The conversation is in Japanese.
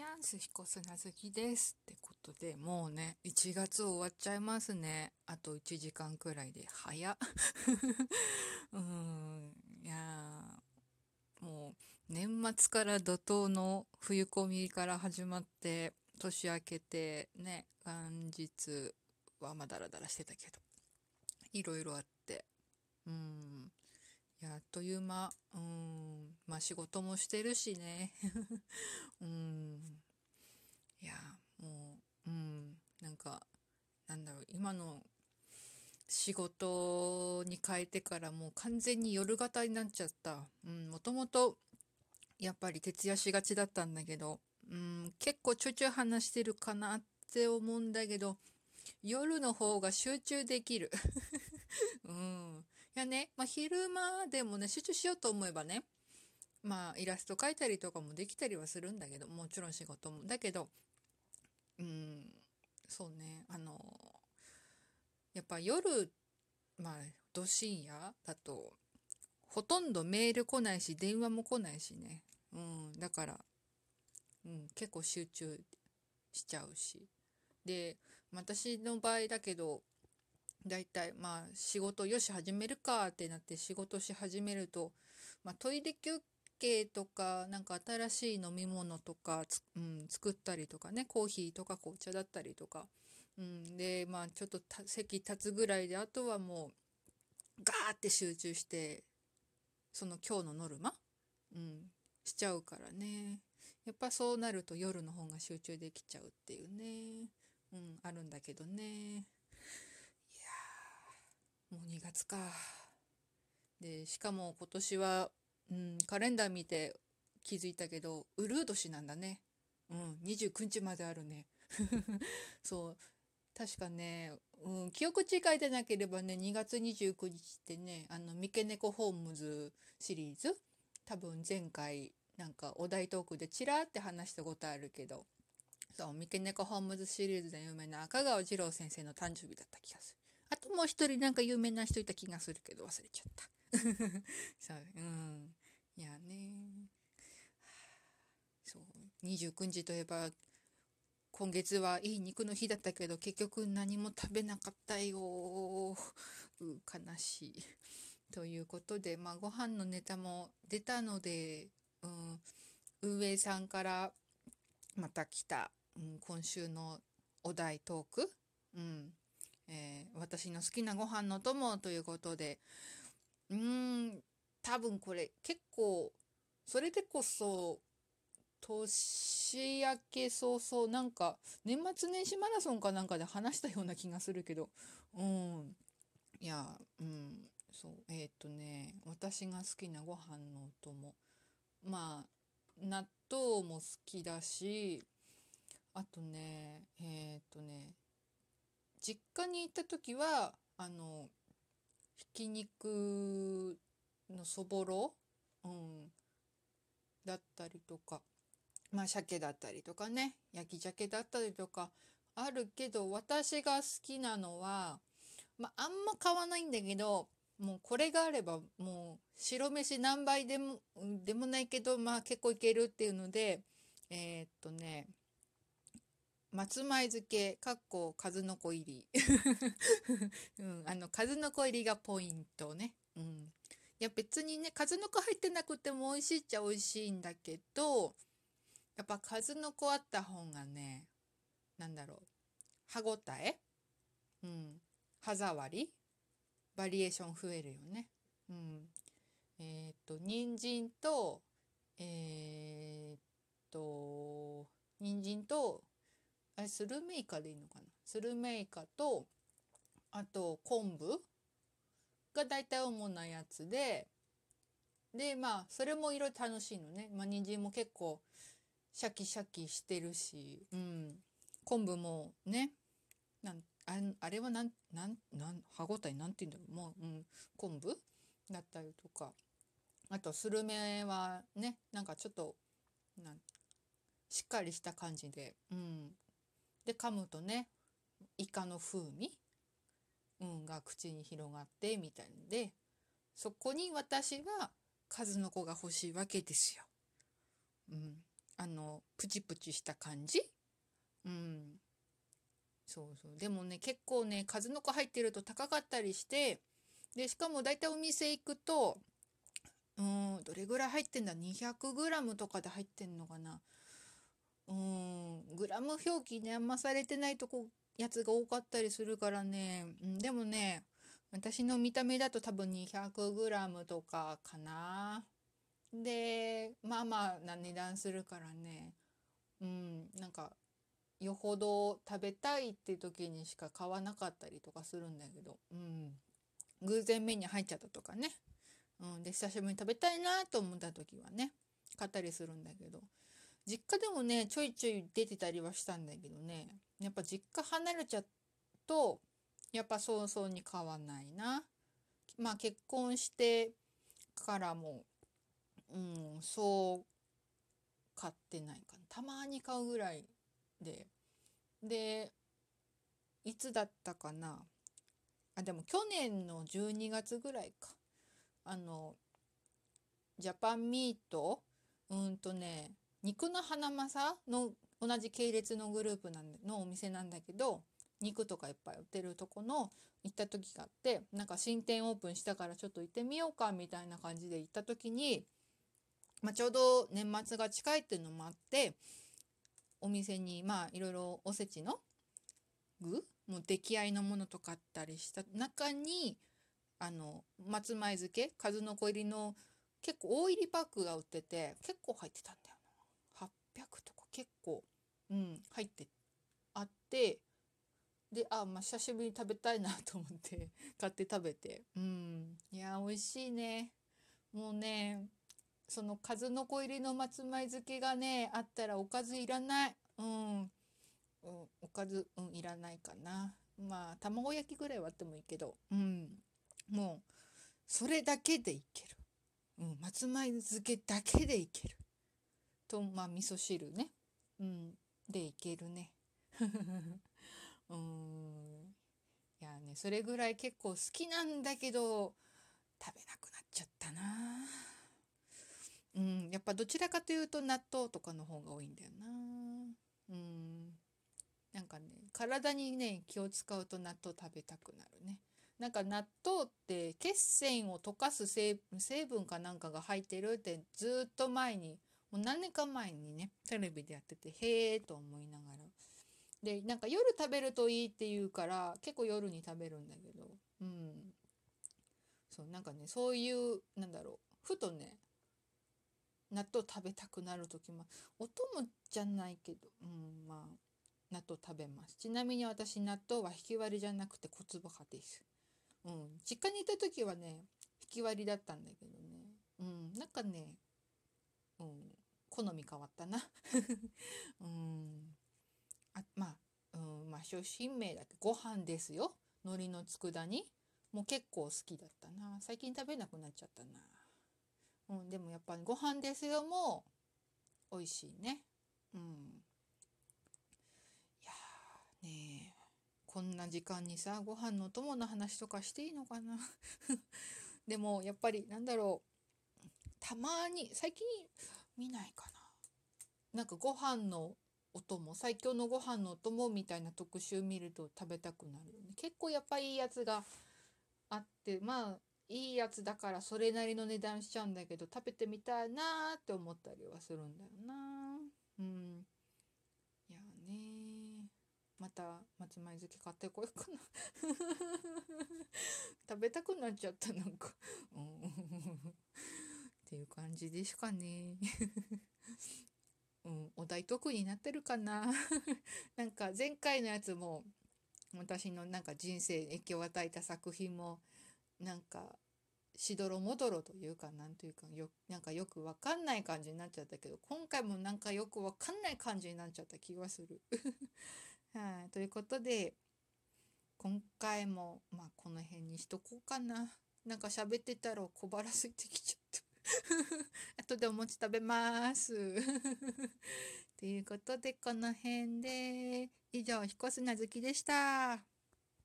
にゃんすひこすなずきですってことでもうね1月終わっちゃいますね。あと1時間くらいで早 うんいやもう年末から怒涛の冬込みから始まって年明けてね元日はまあダラダラしてたけどいろいろあってうん。やあっという間うんまあ仕事もしてるしね。うん。いやもううん。なんかなんだろう今の仕事に変えてからもう完全に夜型になっちゃった。うんもともとやっぱり徹夜しがちだったんだけどうん結構ちょいちょい話してるかなって思うんだけど夜の方が集中できる。うん。やね、まあ、昼間でもね集中しようと思えばねまあイラスト描いたりとかもできたりはするんだけどもちろん仕事も。だけどうんそうねあのやっぱ夜まあど深夜だとほとんどメール来ないし電話も来ないしね。うんだから、うん、結構集中しちゃうし。で私の場合だけどだいたいまあ仕事よし始めるかってなって仕事し始めると、まあ、トイレ休憩とかなんか新しい飲み物とかうん、作ったりとかねコーヒーとか紅茶だったりとか、うん、でまあちょっと席立つぐらいであとはもうガーって集中してその今日のノルマ、うん、しちゃうからね。やっぱそうなると夜の方が集中できちゃうっていうね、うん、あるんだけどね。もう2月か。で、しかも今年は、うん、カレンダー見て気づいたけど、ウルー年なんだね。うん、29日まであるね。そう。確かね、うん、記憶違いでなければね、2月29日ってね、あの、三毛猫ホームズシリーズ、多分前回、なんかお題トークでチラって話したことあるけど、そう、三毛猫ホームズシリーズで有名な赤川次郎先生の誕生日だった気がする。あともう一人なんか有名な人いた気がするけど忘れちゃった。そう、うん。いやね。そう、29日といえば、今月はいい肉の日だったけど、結局何も食べなかったよ。う悲しい。ということで、まあ、ご飯のネタも出たので、うん、運営さんからまた来た、うん、今週のお題トーク、うん、えー、私の好きなご飯の友ということで、うーん、多分これ結構、それでこそ、年明け早々、なんか、年末年始マラソンかなんかで話したような気がするけど、うん。いや、うん、そう、えー、っとね、私が好きなご飯のお供。まあ、納豆も好きだし、あとね、えー、っとね、実家に行った時はあのひき肉のそぼろ、うん、だったりとかまあ鮭だったりとかね焼き鮭だったりとかあるけど私が好きなのは、まあ、あんま買わないんだけどもうこれがあればもう白飯何杯でもでもないけどまあ結構いけるっていうのでえー、っとね松前漬け、かっこ数の子入り。うん、あの、数の子入りがポイントね。うん。いや、別にね、数の子入ってなくても美味しいっちゃ美味しいんだけど、やっぱ数の子あった方がね、なんだろう、歯ごたえ？うん。歯触り？バリエーション増えるよね。うん。えっ、と、人参と、えっ、と、人参とあれスルメイカでいいのかな？スルメイカとあと昆布？が大体主なやつででまあそれも色々楽しいのね。まあ人参も結構シャキシャキしてるし、うん、昆布もねなんああれはなんなんなん歯ごたえなんて言うんだろう？もう、うん、昆布？だったりとか。あとスルメはねなんかちょっとなんしっかりした感じで、うん、で噛むとねイカの風味、うん、が口に広がってみたいんでそこに私は数の子が欲しいわけですよ。うん、あのプチプチした感じ。うん。そうそう。でもね結構ね数の子入ってると高かったりしてでしかも大体お店行くとうんどれぐらい入ってんだ？200g とかで入ってんのかな？うん。グラム表記ねあんまされてないとこやつが多かったりするからね、うん、でもね私の見た目だと多分 200g とかかな。でまあまあな値段するからね。うん。なんかよほど食べたいって時にしか買わなかったりとかするんだけど、うん、偶然目に入っちゃったとかね、うん、で久しぶりに食べたいなと思った時はね買ったりするんだけど。実家でもねちょいちょい出てたりはしたんだけどね。やっぱ実家離れちゃうとやっぱ早々に買わないな。まあ結婚してからもうんそう買ってないかな。たまに買うぐらいで。でいつだったかな。あでも去年の12月ぐらいか。あのジャパンミート？うんとね肉のハナマサの同じ系列のグループなんのお店なんだけど肉とかいっぱい売ってるとこの行った時があってなんか新店オープンしたからちょっと行ってみようかみたいな感じで行った時に、まあ、ちょうど年末が近いっていうのもあってお店にまあいろいろおせちの具もう出来合いのものとかあったりした中にあの松前漬け数の子入りの結構大入りパックが売ってて結構入ってたんだよ。とか結構うん入ってあってであまあ久しぶりに食べたいなと思って 買って食べて。うん。いや美味しいね。もうねその数の子入りの松前漬けがねあったらおかずいらない。うん、うん、おかず、うん、いらないかな。まあ卵焼きぐらいはあってもいいけど。うん。もうそれだけでいける、うん、松前漬けだけでいける。とまあ味噌汁ね。うん。でいけるね。うん。いやねそれぐらい結構好きなんだけど食べなくなっちゃったな。うん。やっぱどちらかというと納豆とかの方が多いんだよな。うん。なんかね体にね気を使うと納豆食べたくなるね。なんか納豆って血栓を溶かす成分かなんかが入ってるってずっと前にもう何年か前にねテレビでやっててへえと思いながら。でなんか夜食べるといいって言うから結構夜に食べるんだけど。うん。そうなんかねそういうなんだろう。ふとね納豆食べたくなる時もお供じゃないけどうんまあ納豆食べます。ちなみに私納豆は引き割りじゃなくて小粒派です。うん。実家にいた時はね引き割りだったんだけどね。うん。なんかねうん。好み変わったな。うん。あまあ、うんまあ、初心名だけご飯ですよ。海苔の佃煮。もう結構好きだったな。最近食べなくなっちゃったな、うん、でもやっぱりご飯ですよ。も美味しいね。うん。いやねえこんな時間にさご飯のお供の話とかしていいのかな。でもやっぱりなんだろう。たまに最近見ないかな。なんかご飯のお供最強のご飯のお供みたいな特集見ると食べたくなるよね。結構やっぱいいやつがあってまあいいやつだからそれなりの値段しちゃうんだけど食べてみたいなって思ったりはするんだよな。うん。いやね。また松前漬け買ってこようかな。食べたくなっちゃったなんか。うん。っていう感じですかね うん、お題得になってるかな なんか前回のやつも私のなんか人生に影響を与えた作品もなんかしどろもどろというかなんというかよなんかよくわかんない感じになっちゃったけど今回もなんかよくわかんない感じになっちゃった気がする。はい、ということで今回もまあこの辺にしとこうかな。なんか喋ってたら小腹空いてきちゃった。後でお餅食べます。ということで、この辺で、以上、彦砂好きでした。